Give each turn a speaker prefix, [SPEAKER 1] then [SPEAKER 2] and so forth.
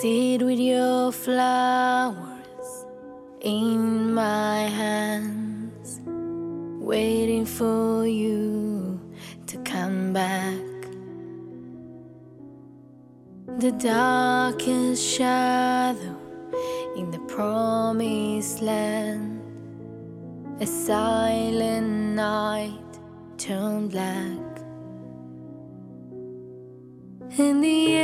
[SPEAKER 1] Sit with your flowers in my hands, waiting for you to come back. The darkest shadow in the promised land, a silent night turned black. In the